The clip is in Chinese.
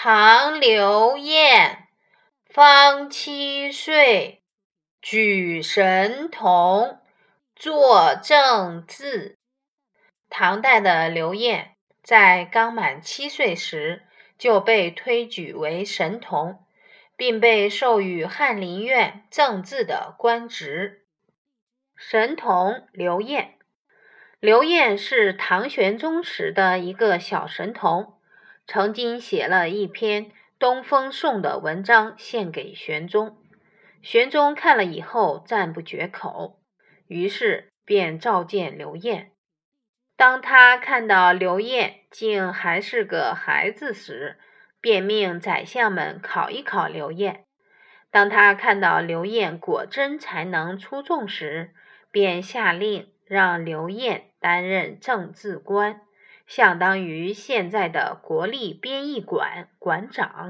唐刘晏，方七岁，举神童，作正字。唐代的刘晏在刚满七岁时就被推举为神童，并被授予翰林院正字的官职。神童刘晏，刘晏是唐玄宗时的一个小神童。曾经写了一篇《东风颂》的文章献给玄宗，玄宗看了以后赞不绝口，于是便召见刘晏。当他看到刘晏竟还是个孩子时，便命宰相们考一考刘晏。当他看到刘晏果真才能出众时，便下令让刘晏担任政治官。相当于现在的国立编译馆馆长。